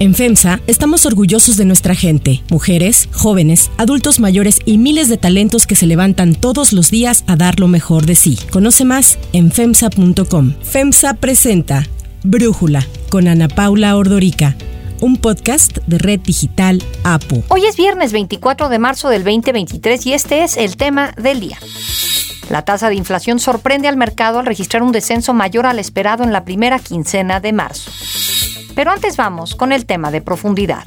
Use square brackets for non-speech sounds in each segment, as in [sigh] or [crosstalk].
En FEMSA estamos orgullosos de nuestra gente, mujeres, jóvenes, adultos mayores y miles de talentos que se levantan todos los días a dar lo mejor de sí. Conoce más en FEMSA.com. FEMSA presenta Brújula con Ana Paula Ordorica un podcast de Red Digital APO. Hoy es viernes 24 de marzo del 2023 y este es el tema del día. La tasa de inflación sorprende al mercado al registrar un descenso mayor al esperado en la primera quincena de marzo. Pero antes vamos con el tema de profundidad.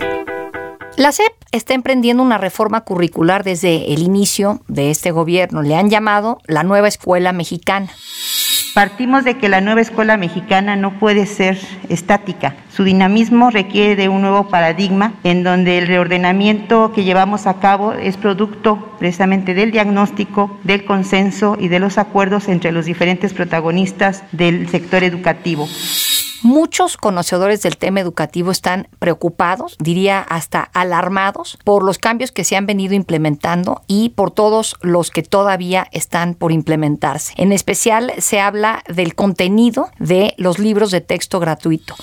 La SEP está emprendiendo una reforma curricular desde el inicio de este gobierno. Le han llamado la nueva escuela mexicana. Partimos de que la nueva escuela mexicana no puede ser estática. Su dinamismo requiere de un nuevo paradigma en donde el reordenamiento que llevamos a cabo es producto precisamente del diagnóstico, del consenso y de los acuerdos entre los diferentes protagonistas del sector educativo. Muchos conocedores del tema educativo están preocupados, diría hasta alarmados, por los cambios que se han venido implementando y por todos los que todavía están por implementarse. En especial se habla del contenido de los libros de texto gratuito.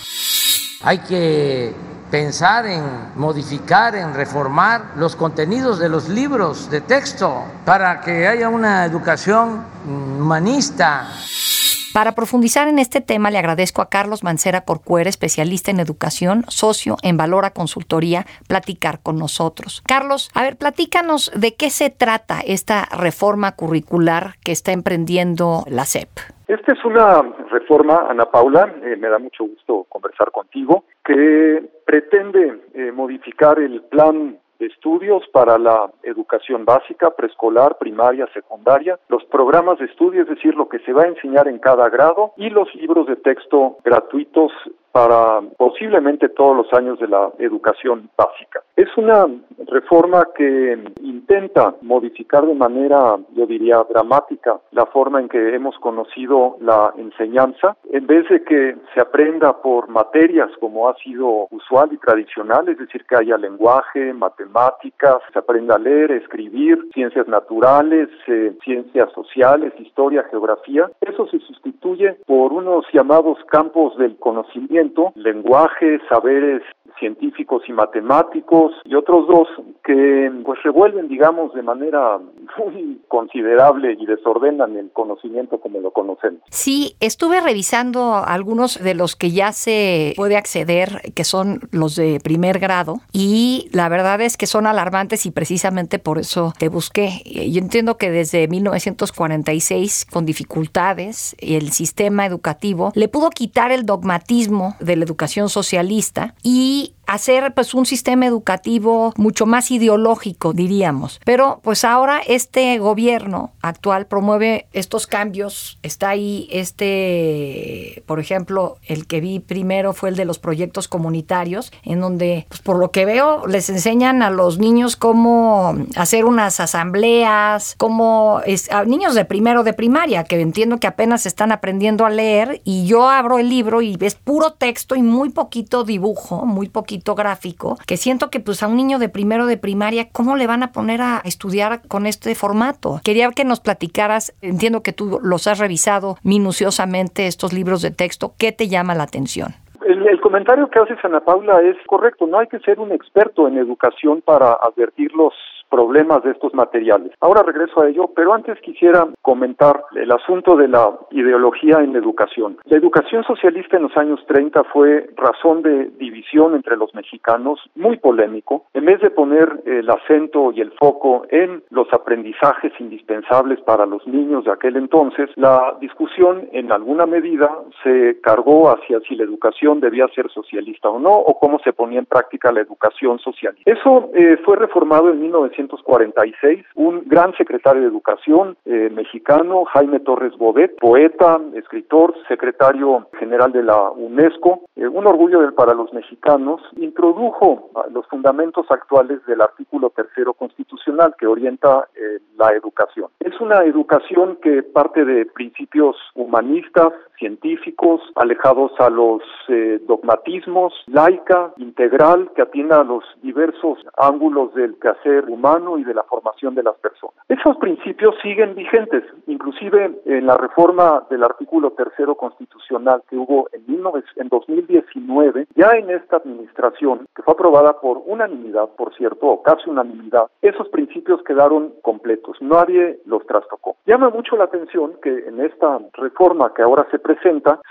Hay que pensar en modificar, en reformar los contenidos de los libros de texto para que haya una educación humanista. Para profundizar en este tema, le agradezco a Carlos Mancera Corcuera, especialista en educación, socio en Valora Consultoría, platicar con nosotros. Carlos, a ver, platícanos de qué se trata esta reforma curricular que está emprendiendo la SEP. Esta es una reforma, Ana Paula, eh, me da mucho gusto conversar contigo, que pretende eh, modificar el plan estudios para la educación básica, preescolar, primaria, secundaria, los programas de estudio, es decir, lo que se va a enseñar en cada grado, y los libros de texto gratuitos para posiblemente todos los años de la educación básica. Es una reforma que intenta modificar de manera, yo diría, dramática la forma en que hemos conocido la enseñanza. En vez de que se aprenda por materias como ha sido usual y tradicional, es decir, que haya lenguaje, matemáticas, se aprenda a leer, escribir, ciencias naturales, eh, ciencias sociales, historia, geografía, eso se sustituye por unos llamados campos del conocimiento lenguaje, saberes científicos y matemáticos y otros dos que pues revuelven digamos de manera [laughs] muy considerable y desordenan el conocimiento como lo conocemos. Sí, estuve revisando algunos de los que ya se puede acceder, que son los de primer grado, y la verdad es que son alarmantes y precisamente por eso te busqué. Yo entiendo que desde 1946, con dificultades, el sistema educativo le pudo quitar el dogmatismo de la educación socialista y week. Hacer pues un sistema educativo mucho más ideológico, diríamos. Pero pues ahora este gobierno actual promueve estos cambios. Está ahí este, por ejemplo, el que vi primero fue el de los proyectos comunitarios, en donde pues por lo que veo les enseñan a los niños cómo hacer unas asambleas, cómo es, a niños de primero de primaria, que entiendo que apenas están aprendiendo a leer y yo abro el libro y ves puro texto y muy poquito dibujo, muy poquito gráfico, que siento que pues a un niño de primero de primaria, ¿cómo le van a poner a estudiar con este formato? Quería que nos platicaras, entiendo que tú los has revisado minuciosamente estos libros de texto, ¿qué te llama la atención? El, el, comentario que hace Ana Paula es correcto, no hay que ser un experto en educación para advertir los problemas de estos materiales. Ahora regreso a ello, pero antes quisiera comentar el asunto de la ideología en la educación. La educación socialista en los años 30 fue razón de división entre los mexicanos, muy polémico. En vez de poner el acento y el foco en los aprendizajes indispensables para los niños de aquel entonces, la discusión en alguna medida se cargó hacia si la educación debía ser socialista o no, o cómo se ponía en práctica la educación socialista. Eso eh, fue reformado en 19 1946, un gran secretario de Educación eh, mexicano, Jaime Torres Bodet, poeta, escritor, secretario general de la UNESCO, eh, un orgullo para los mexicanos, introdujo los fundamentos actuales del artículo tercero constitucional que orienta eh, la educación. Es una educación que parte de principios humanistas, científicos, alejados a los eh, dogmatismos, laica, integral, que atienda a los diversos ángulos del quehacer humano y de la formación de las personas. Esos principios siguen vigentes, inclusive en la reforma del artículo tercero constitucional que hubo en, en 2019, ya en esta administración, que fue aprobada por unanimidad, por cierto, o casi unanimidad, esos principios quedaron completos, nadie los trastocó. Llama mucho la atención que en esta reforma que ahora se presenta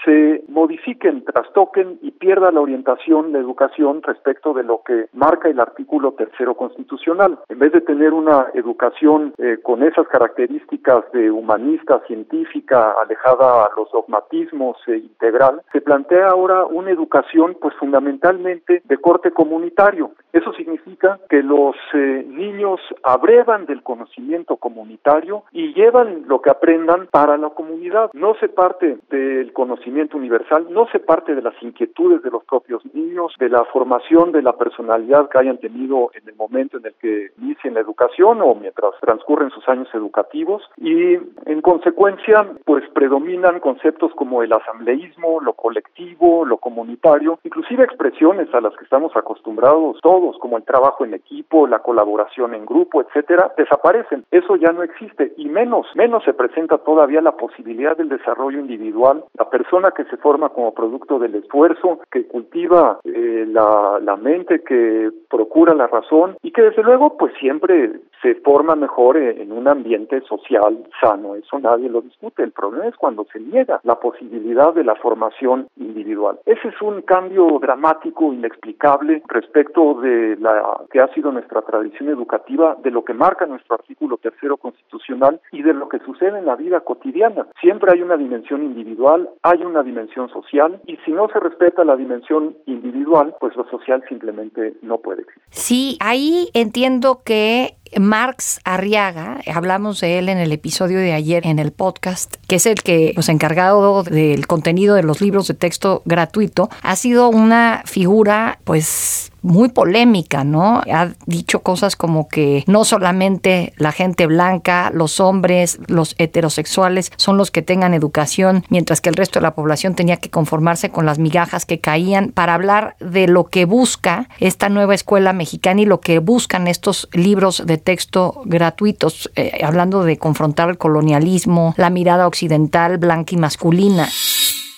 se modifiquen, trastoquen y pierda la orientación de educación respecto de lo que marca el artículo tercero constitucional. En vez de tener una educación eh, con esas características de humanista, científica, alejada a los dogmatismos e integral, se plantea ahora una educación pues fundamentalmente de corte comunitario. Eso significa que los eh, niños abrevan del conocimiento comunitario y llevan lo que aprendan para la comunidad. No se parte del conocimiento universal, no se parte de las inquietudes de los propios niños, de la formación de la personalidad que hayan tenido en el momento en el que inician la educación o mientras transcurren sus años educativos y en consecuencia pues predominan conceptos como el asambleísmo, lo colectivo, lo comunitario, inclusive expresiones a las que estamos acostumbrados todos como el trabajo en equipo, la colaboración en grupo, etcétera, desaparecen. Eso ya no existe y menos, menos se presenta todavía la posibilidad del desarrollo individual, la persona que se forma como producto del esfuerzo, que cultiva eh, la, la mente, que procura la razón y que desde luego pues siempre se forma mejor en un ambiente social sano, eso nadie lo discute, el problema es cuando se niega la posibilidad de la formación individual. Ese es un cambio dramático, inexplicable respecto de la que ha sido nuestra tradición educativa, de lo que marca nuestro artículo tercero constitucional y de lo que sucede en la vida cotidiana. Siempre hay una dimensión individual, hay una dimensión social y si no se respeta la dimensión individual, pues lo social simplemente no puede existir. Sí, ahí entiendo que Marx Arriaga, hablamos de él en el episodio de ayer en el podcast, que es el que ha encargado del contenido de los libros de texto gratuito, ha sido una figura pues muy polémica, ¿no? Ha dicho cosas como que no solamente la gente blanca, los hombres, los heterosexuales son los que tengan educación, mientras que el resto de la población tenía que conformarse con las migajas que caían para hablar de lo que busca esta nueva escuela mexicana y lo que buscan estos libros de texto gratuitos, eh, hablando de confrontar el colonialismo, la mirada occidental, blanca y masculina.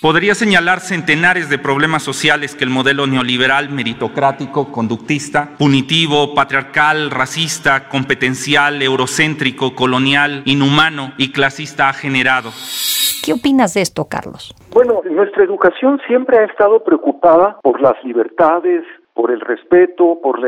Podría señalar centenares de problemas sociales que el modelo neoliberal, meritocrático, conductista, punitivo, patriarcal, racista, competencial, eurocéntrico, colonial, inhumano y clasista ha generado. ¿Qué opinas de esto, Carlos? Bueno, nuestra educación siempre ha estado preocupada por las libertades, por el respeto, por,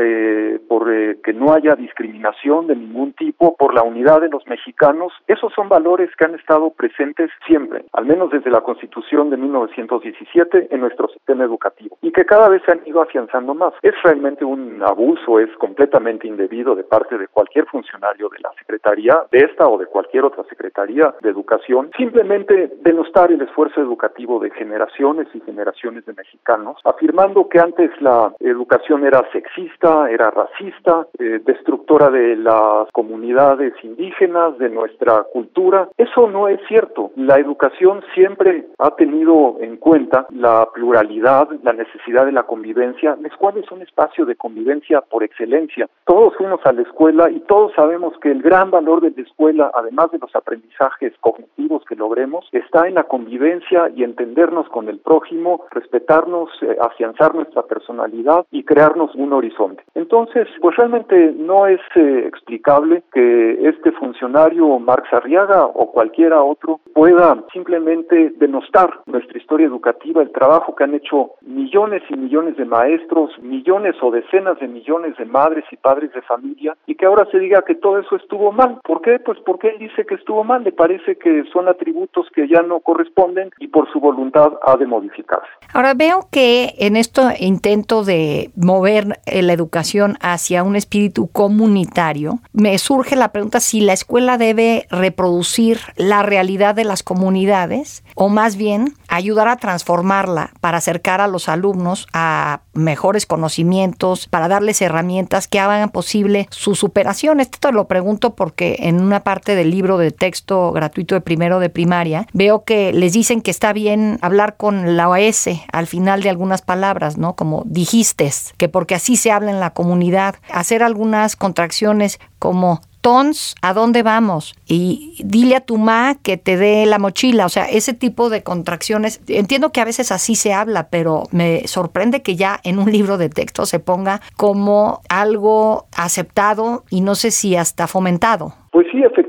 por que no haya discriminación de ningún tipo, por la unidad de los mexicanos. Esos son valores que han estado presentes siempre, al menos desde la Constitución de 1917 en nuestro sistema educativo y que cada vez se han ido afianzando más. Es realmente un abuso, es completamente indebido de parte de cualquier funcionario de la Secretaría, de esta o de cualquier otra Secretaría de Educación, simplemente denostar el esfuerzo educativo de generaciones y generaciones de mexicanos, afirmando que antes la educación era sexista, era racista, eh, destructora de las comunidades indígenas, de nuestra cultura. Eso no es cierto. La educación siempre ha tenido en cuenta la pluralidad, la necesidad de la convivencia. La escuela es un espacio de convivencia por excelencia. Todos fuimos a la escuela y todos sabemos que el gran valor de la escuela, además de los aprendizajes cognitivos que logremos, está en la convivencia y entendernos con el prójimo, respetarnos, eh, afianzar nuestra personalidad y crearnos un horizonte. Entonces, pues realmente no es eh, explicable que este funcionario Marx Arriaga o cualquiera otro pueda simplemente denostar nuestra historia educativa, el trabajo que han hecho millones y millones de maestros, millones o decenas de millones de madres y padres de familia y que ahora se diga que todo eso estuvo mal. ¿Por qué? Pues porque él dice que estuvo mal, le parece que son atributos que ya no corresponden y por su voluntad ha de modificarse. Ahora veo que en este intento de mover eh, la educación hacia un espíritu comunitario, me surge la pregunta si la escuela debe reproducir la realidad de las comunidades o más bien ayudar a transformarla para acercar a los alumnos a mejores conocimientos, para darles herramientas que hagan posible su superación. Esto te lo pregunto porque en una parte del libro de texto gratuito de primero de primaria veo que les dicen que está bien hablar con la OS al final de algunas palabras, ¿no? Como dijiste, que porque así se habla en la comunidad, hacer algunas contracciones como tons, ¿a dónde vamos? Y dile a tu ma que te dé la mochila, o sea, ese tipo de contracciones. Entiendo que a veces así se habla, pero me sorprende que ya en un libro de texto se ponga como algo aceptado y no sé si hasta fomentado. Pues sí, efectivamente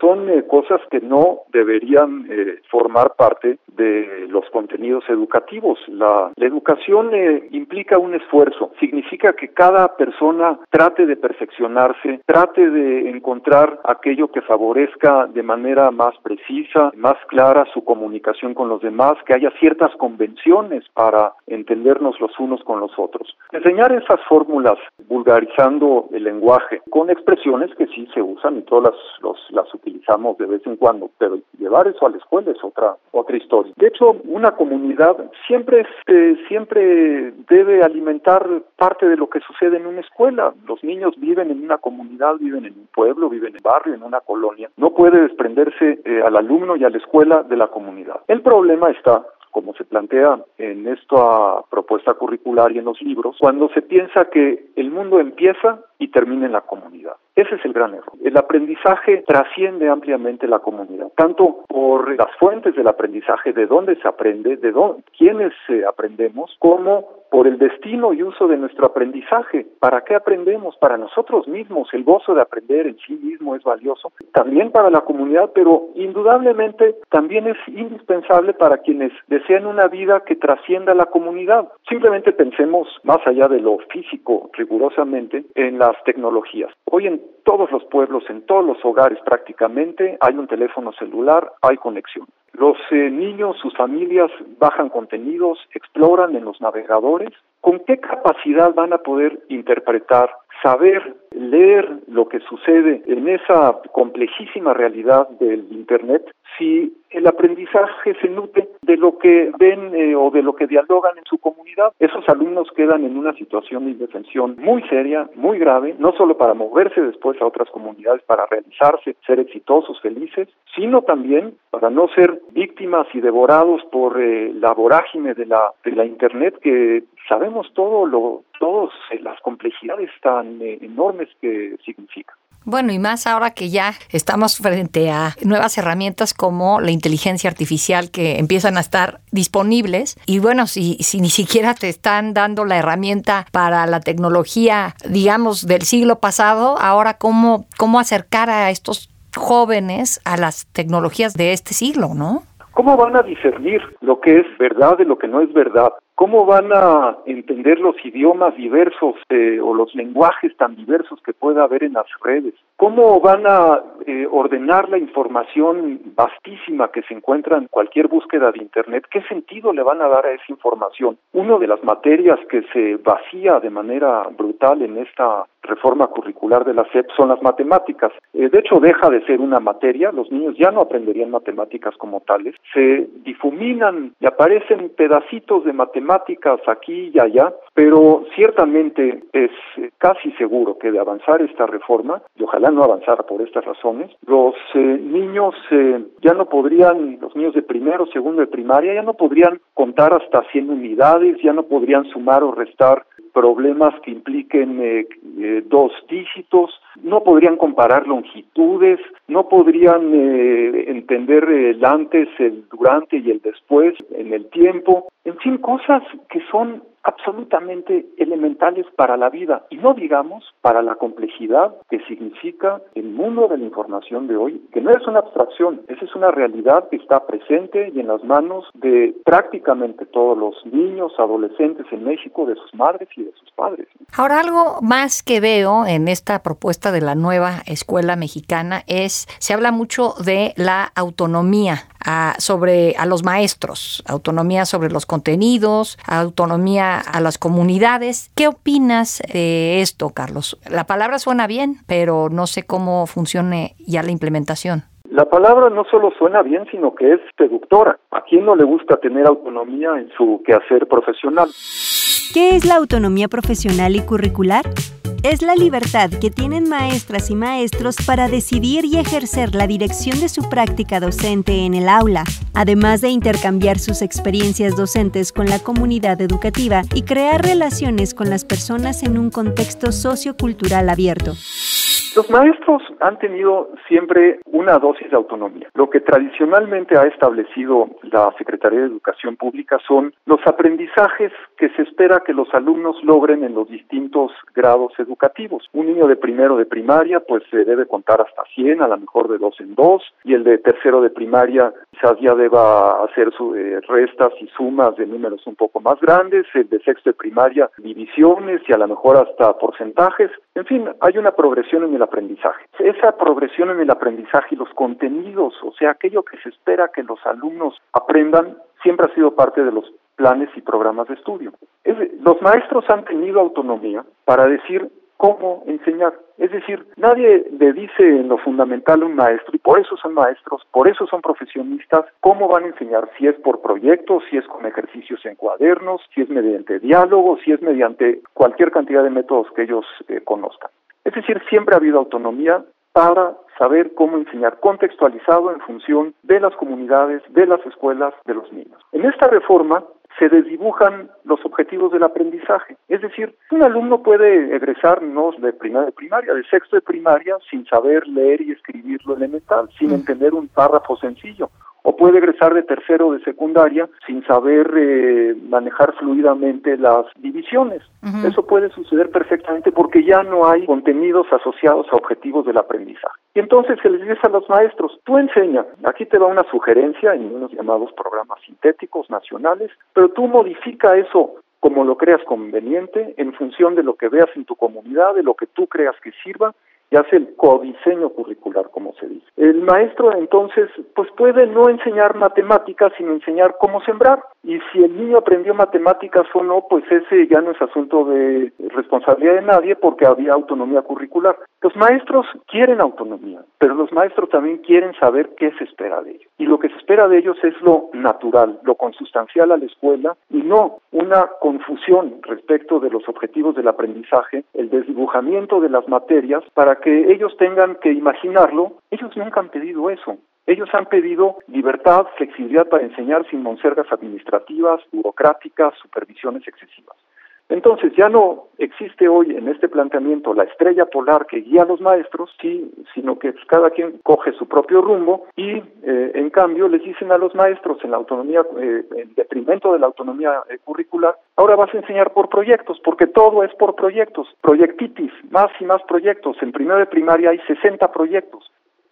son eh, cosas que no deberían eh, formar parte de los contenidos educativos. La, educación eh, implica un esfuerzo, significa que cada persona trate de perfeccionarse, trate de encontrar aquello que favorezca de manera más precisa, más clara su comunicación con los demás, que haya ciertas convenciones para entendernos los unos con los otros. Enseñar esas fórmulas vulgarizando el lenguaje con expresiones que sí se usan todas las, las utilizamos de vez en cuando, pero llevar eso a la escuela es otra, otra historia. De hecho, una comunidad siempre, este, siempre debe alimentar parte de lo que sucede en una escuela. Los niños viven en una comunidad, viven en un pueblo, viven en un barrio, en una colonia. No puede desprenderse eh, al alumno y a la escuela de la comunidad. El problema está como se plantea en esta propuesta curricular y en los libros, cuando se piensa que el mundo empieza y termina en la comunidad. Ese es el gran error. El aprendizaje trasciende ampliamente la comunidad, tanto por las fuentes del aprendizaje, de dónde se aprende, de dónde, quiénes eh, aprendemos, como por el destino y uso de nuestro aprendizaje. ¿Para qué aprendemos? Para nosotros mismos. El gozo de aprender en sí mismo es valioso. También para la comunidad, pero indudablemente también es indispensable para quienes desean una vida que trascienda la comunidad. Simplemente pensemos más allá de lo físico rigurosamente en tecnologías. Hoy en todos los pueblos, en todos los hogares prácticamente, hay un teléfono celular, hay conexión. Los eh, niños, sus familias bajan contenidos, exploran en los navegadores. ¿Con qué capacidad van a poder interpretar, saber, leer lo que sucede en esa complejísima realidad del Internet si el aprendizaje se nutre de lo que ven eh, o de lo que dialogan en su comunidad. Esos alumnos quedan en una situación de indefensión muy seria, muy grave, no solo para moverse después a otras comunidades, para realizarse, ser exitosos, felices, sino también para no ser víctimas y devorados por eh, la vorágine de la, de la Internet que sabemos todo lo, todas las complejidades tan eh, enormes que significa. Bueno, y más ahora que ya estamos frente a nuevas herramientas como la inteligencia artificial que empiezan a estar disponibles. Y bueno, si, si ni siquiera te están dando la herramienta para la tecnología, digamos, del siglo pasado, ahora cómo, cómo acercar a estos jóvenes a las tecnologías de este siglo, ¿no? ¿Cómo van a discernir lo que es verdad de lo que no es verdad? ¿Cómo van a entender los idiomas diversos eh, o los lenguajes tan diversos que pueda haber en las redes? ¿Cómo van a eh, ordenar la información vastísima que se encuentra en cualquier búsqueda de Internet? ¿Qué sentido le van a dar a esa información? Una de las materias que se vacía de manera brutal en esta reforma curricular de la SEP son las matemáticas. Eh, de hecho, deja de ser una materia, los niños ya no aprenderían matemáticas como tales, se difuminan y aparecen pedacitos de matemáticas aquí y allá, pero ciertamente es casi seguro que de avanzar esta reforma, y ojalá no avanzara por estas razones, los eh, niños eh, ya no podrían, los niños de primero, segundo de primaria, ya no podrían contar hasta 100 unidades, ya no podrían sumar o restar problemas que impliquen eh, dos dígitos, no podrían comparar longitudes, no podrían entender el antes, el durante y el después en el tiempo, en fin, cosas que son absolutamente elementales para la vida y no digamos para la complejidad que significa el mundo de la información de hoy, que no es una abstracción, esa es una realidad que está presente y en las manos de prácticamente todos los niños, adolescentes en México, de sus madres y de sus padres. Ahora algo más que veo en esta propuesta de la nueva escuela mexicana es, se habla mucho de la autonomía a, sobre a los maestros, autonomía sobre los contenidos, autonomía a las comunidades. ¿Qué opinas de esto, Carlos? La palabra suena bien, pero no sé cómo funcione ya la implementación. La palabra no solo suena bien, sino que es seductora. ¿A quién no le gusta tener autonomía en su quehacer profesional? ¿Qué es la autonomía profesional y curricular? Es la libertad que tienen maestras y maestros para decidir y ejercer la dirección de su práctica docente en el aula, además de intercambiar sus experiencias docentes con la comunidad educativa y crear relaciones con las personas en un contexto sociocultural abierto. Los maestros han tenido siempre una dosis de autonomía. Lo que tradicionalmente ha establecido la Secretaría de Educación Pública son los aprendizajes que se espera que los alumnos logren en los distintos grados educativos. Un niño de primero de primaria pues se debe contar hasta 100, a lo mejor de dos en dos, y el de tercero de primaria quizás ya deba hacer sus eh, restas y sumas de números un poco más grandes, el de sexto de primaria divisiones y a lo mejor hasta porcentajes. En fin, hay una progresión en el aprendizaje. Esa progresión en el aprendizaje y los contenidos, o sea, aquello que se espera que los alumnos aprendan, siempre ha sido parte de los planes y programas de estudio. los maestros han tenido autonomía para decir cómo enseñar. Es decir, nadie le dice en lo fundamental a un maestro, y por eso son maestros, por eso son profesionistas, cómo van a enseñar, si es por proyectos, si es con ejercicios en cuadernos, si es mediante diálogo, si es mediante cualquier cantidad de métodos que ellos eh, conozcan. Es decir, siempre ha habido autonomía para saber cómo enseñar contextualizado en función de las comunidades, de las escuelas, de los niños. En esta reforma se desdibujan los objetivos del aprendizaje. Es decir, un alumno puede egresarnos de primera de primaria, de sexto de primaria, sin saber leer y escribir lo elemental, sin mm. entender un párrafo sencillo o puede egresar de tercero de secundaria sin saber eh, manejar fluidamente las divisiones. Eso puede suceder perfectamente porque ya no hay contenidos asociados a objetivos del aprendizaje. Y entonces se les dice a los maestros, tú enseña, aquí te va una sugerencia en unos llamados programas sintéticos nacionales, pero tú modifica eso como lo creas conveniente, en función de lo que veas en tu comunidad, de lo que tú creas que sirva, y hace el codiseño curricular, como se dice. El maestro entonces pues puede no enseñar matemáticas, sino enseñar cómo sembrar. Y si el niño aprendió matemáticas o no, pues ese ya no es asunto de responsabilidad de nadie porque había autonomía curricular. Los maestros quieren autonomía, pero los maestros también quieren saber qué se espera de ellos. Y lo que se espera de ellos es lo natural, lo consustancial a la escuela y no una confusión respecto de los objetivos del aprendizaje, el desdibujamiento de las materias para que ellos tengan que imaginarlo. Ellos nunca han pedido eso. Ellos han pedido libertad, flexibilidad para enseñar sin monsergas administrativas, burocráticas, supervisiones excesivas. Entonces ya no existe hoy en este planteamiento la estrella polar que guía a los maestros, sí, sino que cada quien coge su propio rumbo y eh, en cambio les dicen a los maestros en la autonomía, eh, en detrimento de la autonomía eh, curricular, ahora vas a enseñar por proyectos, porque todo es por proyectos, proyectitis, más y más proyectos. En primero de primaria hay 60 proyectos.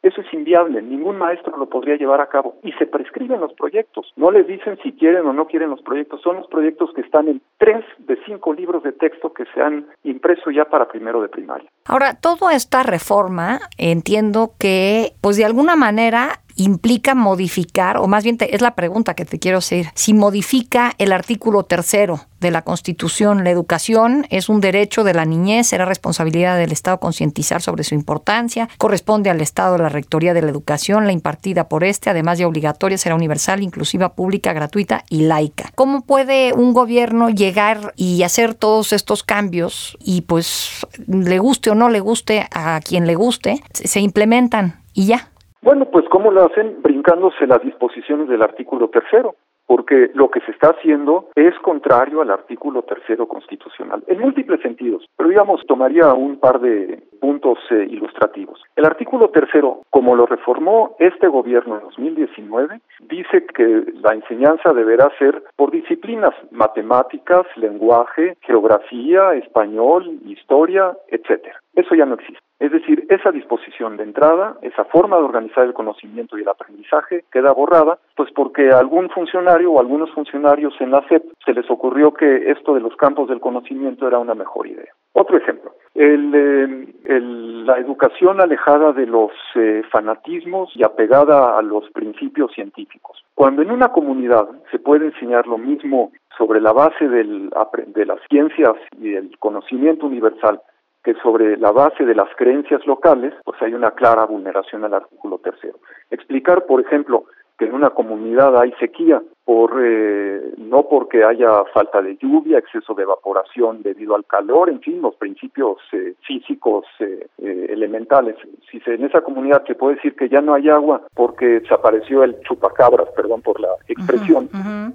Eso es inviable, ningún maestro lo podría llevar a cabo y se prescriben los proyectos. No les dicen si quieren o no quieren los proyectos, son los proyectos que están en tres de cinco libros de texto que se han impreso ya para primero de primaria. Ahora, toda esta reforma entiendo que, pues de alguna manera implica modificar, o más bien es la pregunta que te quiero hacer, si modifica el artículo tercero de la Constitución. La educación es un derecho de la niñez, será responsabilidad del Estado concientizar sobre su importancia, corresponde al Estado la rectoría de la educación, la impartida por este, además de obligatoria, será universal, inclusiva, pública, gratuita y laica. ¿Cómo puede un gobierno llegar y hacer todos estos cambios y pues le guste o no le guste a quien le guste, se implementan y ya? Bueno, pues ¿cómo lo hacen? Brincándose las disposiciones del artículo tercero porque lo que se está haciendo es contrario al artículo tercero constitucional, en múltiples sentidos, pero digamos, tomaría un par de puntos eh, ilustrativos. El artículo tercero, como lo reformó este gobierno en 2019, dice que la enseñanza deberá ser por disciplinas, matemáticas, lenguaje, geografía, español, historia, etcétera. Eso ya no existe. Es decir, esa disposición de entrada, esa forma de organizar el conocimiento y el aprendizaje queda borrada, pues porque algún funcionario o algunos funcionarios en la SEP se les ocurrió que esto de los campos del conocimiento era una mejor idea. Otro ejemplo, eh, la educación alejada de los eh, fanatismos y apegada a los principios científicos. Cuando en una comunidad se puede enseñar lo mismo sobre la base de las ciencias y el conocimiento universal, que sobre la base de las creencias locales, pues hay una clara vulneración al artículo tercero. Explicar, por ejemplo, que en una comunidad hay sequía, por eh, no porque haya falta de lluvia, exceso de evaporación debido al calor, en fin, los principios eh, físicos eh, elementales. Si se, en esa comunidad se puede decir que ya no hay agua porque desapareció el chupacabras, perdón por la expresión,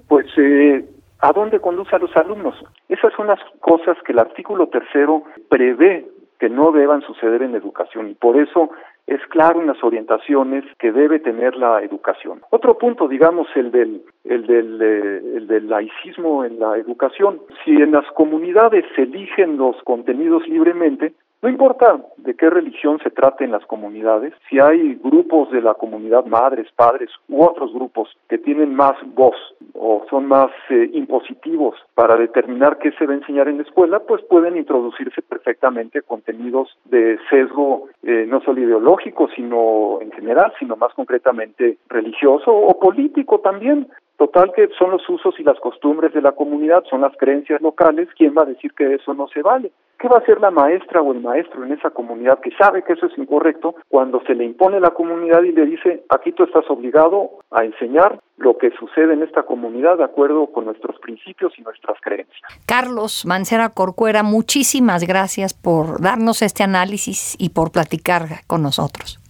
pues ¿a dónde conduce a los alumnos? Esas son las cosas que el artículo tercero prevé que no deban suceder en la educación y por eso es claro en las orientaciones que debe tener la educación. Otro punto, digamos, el del, el del, eh, el del laicismo en la educación. Si en las comunidades se eligen los contenidos libremente, no importa de qué religión se trate en las comunidades, si hay grupos de la comunidad, madres, padres u otros grupos que tienen más voz o son más eh, impositivos para determinar qué se va a enseñar en la escuela, pues pueden introducirse perfectamente contenidos de sesgo eh, no solo ideológico, sino en general, sino más concretamente religioso o político también. Total que son los usos y las costumbres de la comunidad, son las creencias locales, ¿quién va a decir que eso no se vale? ¿Qué va a hacer la maestra o el maestro en esa comunidad que sabe que eso es incorrecto cuando se le impone a la comunidad y le dice, aquí tú estás obligado a enseñar lo que sucede en esta comunidad de acuerdo con nuestros principios y nuestras creencias? Carlos Mancera Corcuera, muchísimas gracias por darnos este análisis y por platicar con nosotros.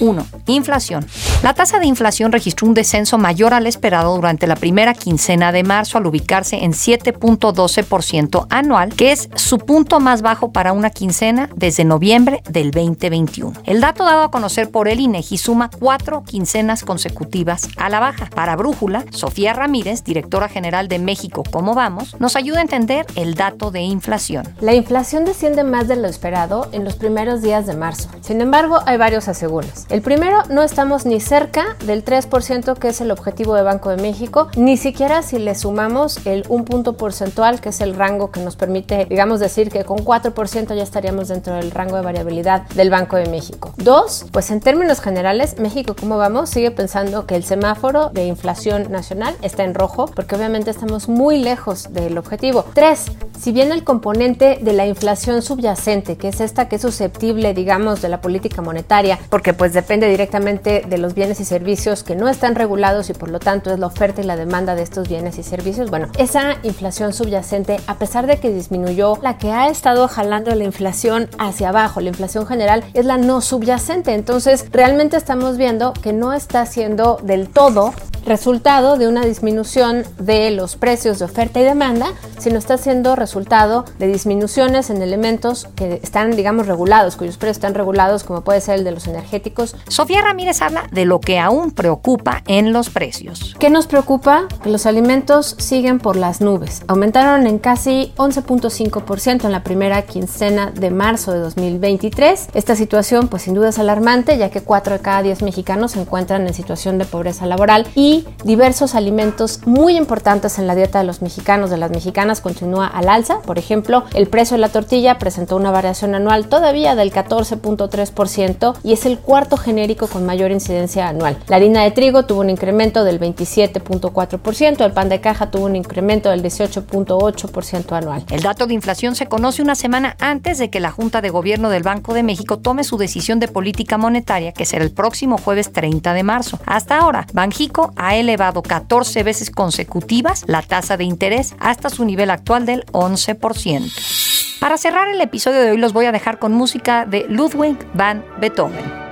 1. Inflación. La tasa de inflación registró un descenso mayor al esperado durante la primera quincena de marzo al ubicarse en 7.12% anual, que es su punto más bajo para una quincena desde noviembre del 2021. El dato dado a conocer por el INEGI suma cuatro quincenas consecutivas a la baja. Para Brújula, Sofía Ramírez, directora general de México ¿Cómo vamos?, nos ayuda a entender el dato de inflación. La inflación desciende más de lo esperado en los primeros días de marzo. Sin embargo, hay varios asegúnes. El primero, no estamos ni cerca del 3% que es el objetivo de Banco de México, ni siquiera si le sumamos el un punto porcentual que es el rango que nos permite, digamos, decir que con 4% ya estaríamos dentro del rango de variabilidad del Banco de México. Dos, pues en términos generales, México, ¿cómo vamos? Sigue pensando que el semáforo de inflación nacional está en rojo, porque obviamente estamos muy lejos del objetivo. Tres, si bien el componente de la inflación subyacente, que es esta que es susceptible, digamos, de la política monetaria, porque pues depende directamente de los bienes y servicios que no están regulados y por lo tanto es la oferta y la demanda de estos bienes y servicios. Bueno, esa inflación subyacente, a pesar de que disminuyó, la que ha estado jalando la inflación hacia abajo, la inflación general, es la no subyacente. Entonces, realmente estamos viendo que no está siendo del todo resultado de una disminución de los precios de oferta y demanda, sino está siendo resultado de disminuciones en elementos que están, digamos, regulados, cuyos precios están regulados, como puede ser el de los energéticos. Sofía Ramírez habla de lo que aún preocupa en los precios. ¿Qué nos preocupa? Que los alimentos siguen por las nubes. Aumentaron en casi 11.5% en la primera quincena de marzo de 2023. Esta situación, pues sin duda es alarmante, ya que 4 de cada 10 mexicanos se encuentran en situación de pobreza laboral y diversos alimentos muy importantes en la dieta de los mexicanos, de las mexicanas, continúa al alza. Por ejemplo, el precio de la tortilla presentó una variación anual todavía del 14.3% y es el cuarto genérico con mayor incidencia anual. La harina de trigo tuvo un incremento del 27.4%, el pan de caja tuvo un incremento del 18.8% anual. El dato de inflación se conoce una semana antes de que la Junta de Gobierno del Banco de México tome su decisión de política monetaria, que será el próximo jueves 30 de marzo. Hasta ahora, Banjico ha elevado 14 veces consecutivas la tasa de interés hasta su nivel actual del 11%. Para cerrar el episodio de hoy los voy a dejar con música de Ludwig van Beethoven.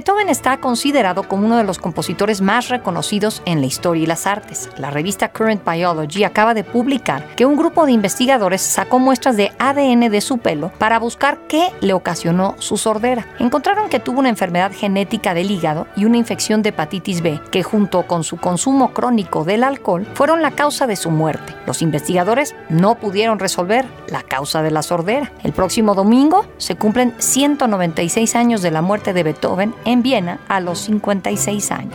Beethoven está considerado como uno de los compositores más reconocidos en la historia y las artes. La revista Current Biology acaba de publicar que un grupo de investigadores sacó muestras de ADN de su pelo para buscar qué le ocasionó su sordera. Encontraron que tuvo una enfermedad genética del hígado y una infección de hepatitis B, que junto con su consumo crónico del alcohol fueron la causa de su muerte. Los investigadores no pudieron resolver la causa de la sordera. El próximo domingo se cumplen 196 años de la muerte de Beethoven en Viena a los 56 años.